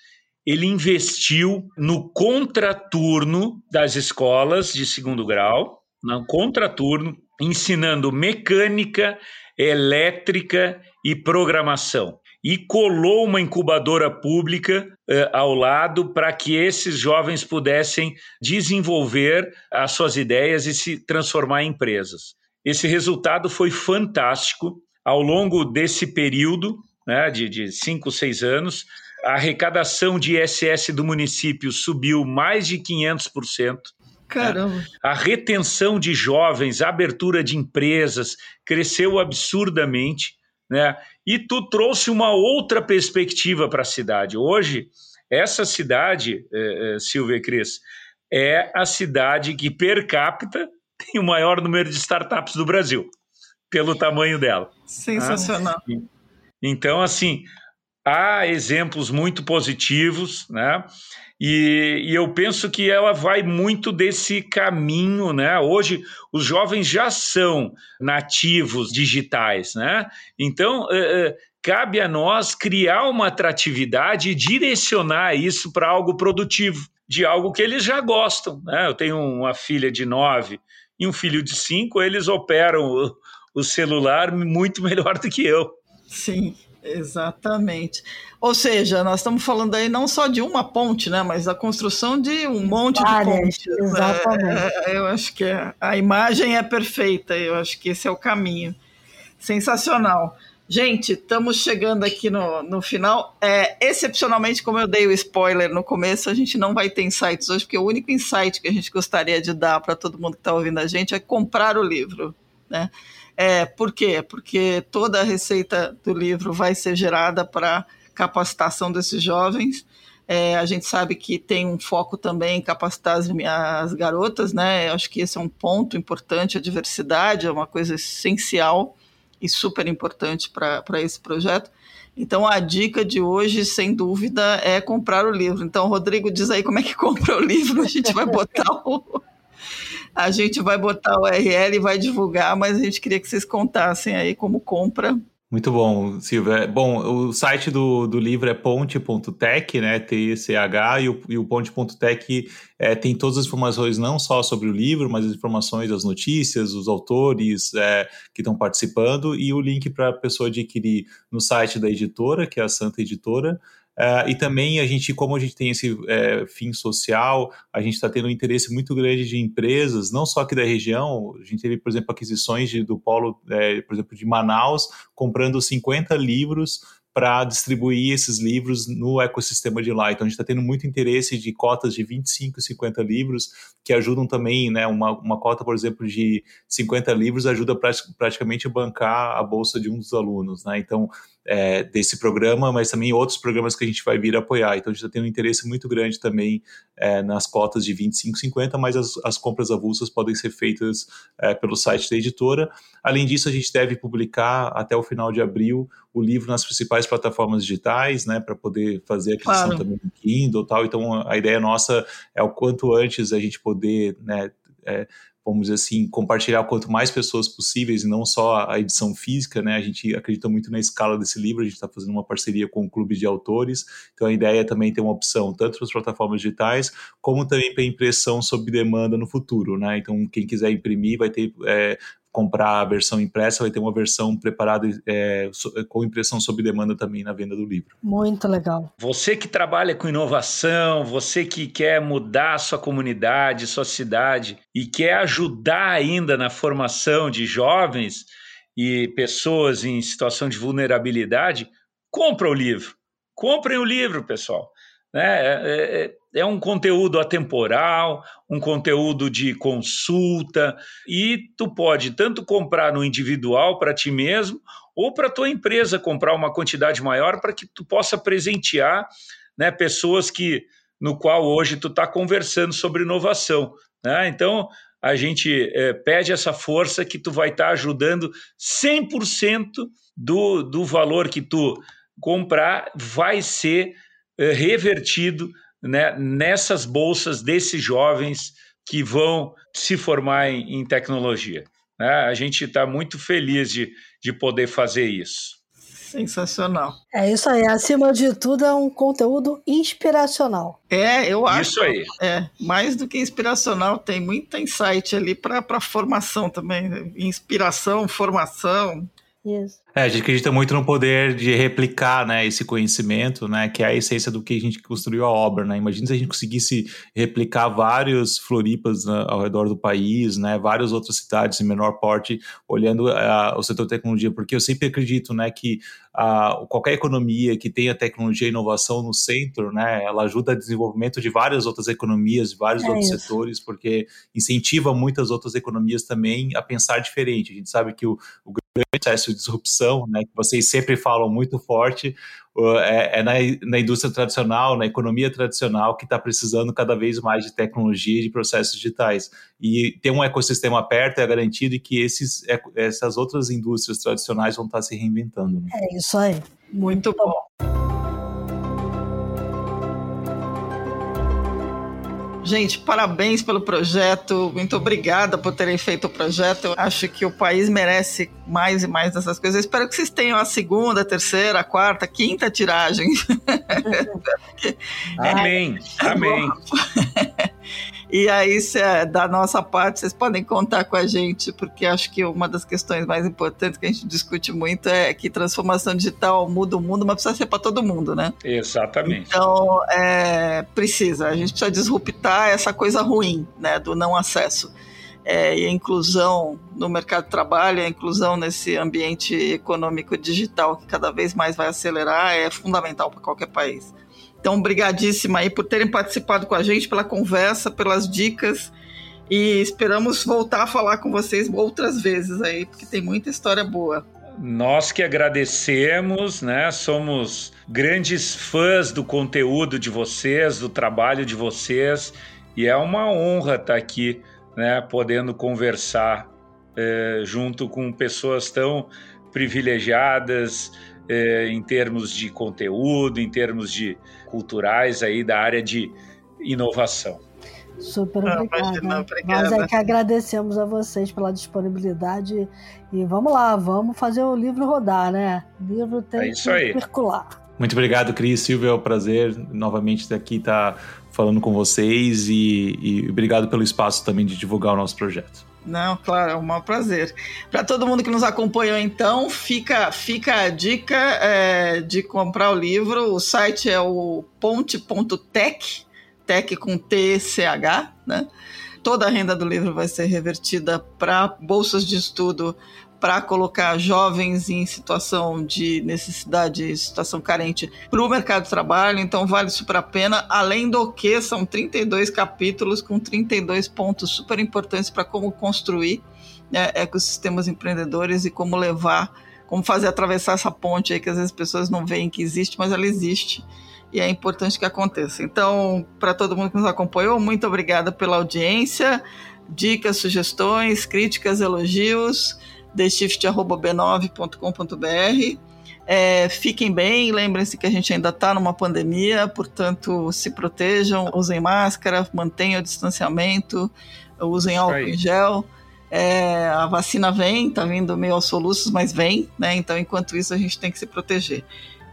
Ele investiu no contraturno das escolas de segundo grau, no contraturno, ensinando mecânica, elétrica e programação. e colou uma incubadora pública eh, ao lado para que esses jovens pudessem desenvolver as suas ideias e se transformar em empresas. Esse resultado foi fantástico. Ao longo desse período, né, de, de cinco, seis anos, a arrecadação de ISS do município subiu mais de 500%. Caramba. Né? A retenção de jovens, a abertura de empresas cresceu absurdamente, né? E tu trouxe uma outra perspectiva para a cidade. Hoje, essa cidade, eh, eh, Silvia e Cris, é a cidade que per capita tem o maior número de startups do Brasil, pelo tamanho dela. Sensacional. Ah, então, assim, há exemplos muito positivos, né? E, e, eu penso que ela vai muito desse caminho, né? Hoje os jovens já são nativos digitais, né? Então é, é, cabe a nós criar uma atratividade e direcionar isso para algo produtivo, de algo que eles já gostam, né? Eu tenho uma filha de nove e um filho de cinco, eles operam o, o celular muito melhor do que eu. Sim. Exatamente. Ou seja, nós estamos falando aí não só de uma ponte, né, mas da construção de um monte Várias, de pontes. Né? Exatamente. É, eu acho que é, a imagem é perfeita, eu acho que esse é o caminho. Sensacional. Gente, estamos chegando aqui no, no final. É, excepcionalmente, como eu dei o spoiler no começo, a gente não vai ter insights hoje, porque o único insight que a gente gostaria de dar para todo mundo que está ouvindo a gente é comprar o livro. Né? É, por quê? Porque toda a receita do livro vai ser gerada para capacitação desses jovens. É, a gente sabe que tem um foco também em capacitar as, as garotas, né? Eu acho que esse é um ponto importante. A diversidade é uma coisa essencial e super importante para esse projeto. Então, a dica de hoje, sem dúvida, é comprar o livro. Então, Rodrigo, diz aí como é que compra o livro. A gente vai botar o, a gente vai botar o URL e vai divulgar, mas a gente queria que vocês contassem aí como compra. Muito bom, Silvia. Bom, o site do, do livro é ponte.tech, né? T-E-C-H, e o, e o ponte.tech é, tem todas as informações, não só sobre o livro, mas as informações das notícias, os autores é, que estão participando, e o link para a pessoa adquirir no site da editora, que é a Santa Editora, Uh, e também a gente, como a gente tem esse é, fim social, a gente está tendo um interesse muito grande de empresas, não só aqui da região, a gente teve, por exemplo, aquisições de, do polo, é, por exemplo, de Manaus, comprando 50 livros para distribuir esses livros no ecossistema de lá. Então a gente está tendo muito interesse de cotas de 25 e 50 livros, que ajudam também, né? Uma, uma cota, por exemplo, de 50 livros ajuda praticamente a bancar a bolsa de um dos alunos, né? Então é, desse programa, mas também outros programas que a gente vai vir apoiar. Então a gente está tendo um interesse muito grande também é, nas cotas de 25, 50, mas as, as compras avulsas podem ser feitas é, pelo site da editora. Além disso, a gente deve publicar até o final de abril o livro nas principais plataformas digitais, né, para poder fazer aquisição claro. também no Kindle e tal. Então a ideia nossa é o quanto antes a gente poder, né, é, vamos dizer assim, compartilhar quanto mais pessoas possíveis e não só a edição física, né? A gente acredita muito na escala desse livro, a gente está fazendo uma parceria com o um clube de autores, então a ideia é também ter uma opção tanto para as plataformas digitais, como também para impressão sob demanda no futuro, né? Então quem quiser imprimir vai ter é, comprar a versão impressa, vai ter uma versão preparada é, com impressão sob demanda também na venda do livro. Muito legal. Você que trabalha com inovação, você que quer mudar a sua comunidade, sua cidade e quer ajudar ainda na formação de jovens e pessoas em situação de vulnerabilidade, compra o livro. Comprem o livro, pessoal. Né? É, é, é um conteúdo atemporal, um conteúdo de consulta, e tu pode tanto comprar no individual para ti mesmo, ou para tua empresa comprar uma quantidade maior para que tu possa presentear né, pessoas que no qual hoje tu está conversando sobre inovação. Né? Então, a gente é, pede essa força que tu vai estar tá ajudando 100% do, do valor que tu comprar vai ser é, revertido né, nessas bolsas desses jovens que vão se formar em, em tecnologia. Né? A gente está muito feliz de, de poder fazer isso. Sensacional. É isso aí. Acima de tudo, é um conteúdo inspiracional. É, eu acho. Isso aí. É, mais do que inspiracional, tem muita insight ali para formação também. Inspiração, formação. Isso. É, a gente acredita muito no poder de replicar né, esse conhecimento, né, que é a essência do que a gente construiu a obra. Né? Imagina se a gente conseguisse replicar vários Floripas né, ao redor do país, né, várias outras cidades em menor porte, olhando uh, o setor de tecnologia, porque eu sempre acredito né, que uh, qualquer economia que tenha tecnologia e inovação no centro, né, ela ajuda a desenvolvimento de várias outras economias, de vários é outros isso. setores, porque incentiva muitas outras economias também a pensar diferente. A gente sabe que o, o processo de disrupção, né, que vocês sempre falam muito forte, é, é na, na, indústria tradicional, na economia tradicional, que está precisando cada vez mais de tecnologia e de processos digitais. E ter um ecossistema aberto é garantido que esses, essas outras indústrias tradicionais vão estar tá se reinventando. Né? É isso aí. Muito bom. Gente, parabéns pelo projeto. Muito obrigada por terem feito o projeto. Eu acho que o país merece mais e mais dessas coisas. Eu espero que vocês tenham a segunda, a terceira, a quarta, a quinta tiragem. Amém. Amém. E aí, se é da nossa parte, vocês podem contar com a gente, porque acho que uma das questões mais importantes que a gente discute muito é que transformação digital muda o mundo, mas precisa ser para todo mundo, né? Exatamente. Então, é, precisa, a gente precisa disruptar essa coisa ruim, né, do não acesso. É, e a inclusão no mercado de trabalho, a inclusão nesse ambiente econômico digital que cada vez mais vai acelerar é fundamental para qualquer país. Então, brigadíssima aí por terem participado com a gente, pela conversa, pelas dicas. E esperamos voltar a falar com vocês outras vezes aí, porque tem muita história boa. Nós que agradecemos, né? Somos grandes fãs do conteúdo de vocês, do trabalho de vocês, e é uma honra estar aqui, né? Podendo conversar é, junto com pessoas tão privilegiadas, é, em termos de conteúdo, em termos de culturais aí da área de inovação. Super ah, obrigada. Nós é que agradecemos a vocês pela disponibilidade e vamos lá, vamos fazer o livro rodar, né? O livro tem é isso que aí. circular. Muito obrigado, Cris. Silvio, é um prazer novamente estar aqui, estar falando com vocês e, e obrigado pelo espaço também de divulgar o nosso projeto. Não, claro, é um maior prazer. Para todo mundo que nos acompanhou, então, fica, fica a dica é, de comprar o livro. O site é o ponte.tech, tech com T-C-H, né? Toda a renda do livro vai ser revertida para bolsas de estudo para colocar jovens em situação de necessidade, situação carente, para o mercado de trabalho, então vale super a pena. Além do que, são 32 capítulos com 32 pontos super importantes para como construir né, ecossistemas empreendedores e como levar, como fazer atravessar essa ponte aí que às vezes as pessoas não veem que existe, mas ela existe e é importante que aconteça. Então, para todo mundo que nos acompanhou, muito obrigada pela audiência, dicas, sugestões, críticas, elogios theshift.b9.com.br. É, fiquem bem, lembrem-se que a gente ainda está numa pandemia, portanto, se protejam, usem máscara, mantenham o distanciamento, usem álcool em gel. É, a vacina vem, está vindo meio aos soluços, mas vem, né? Então, enquanto isso, a gente tem que se proteger.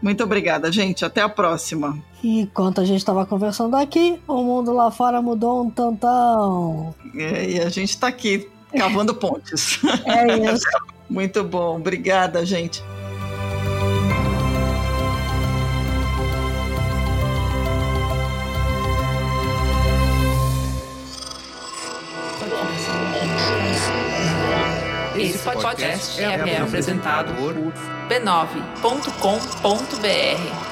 Muito obrigada, gente. Até a próxima. E enquanto a gente estava conversando aqui, o mundo lá fora mudou um tantão. É, e a gente está aqui Cavando pontes. É isso. Muito bom. Obrigada, gente. Esse podcast é, é apresentado por b9.com.br.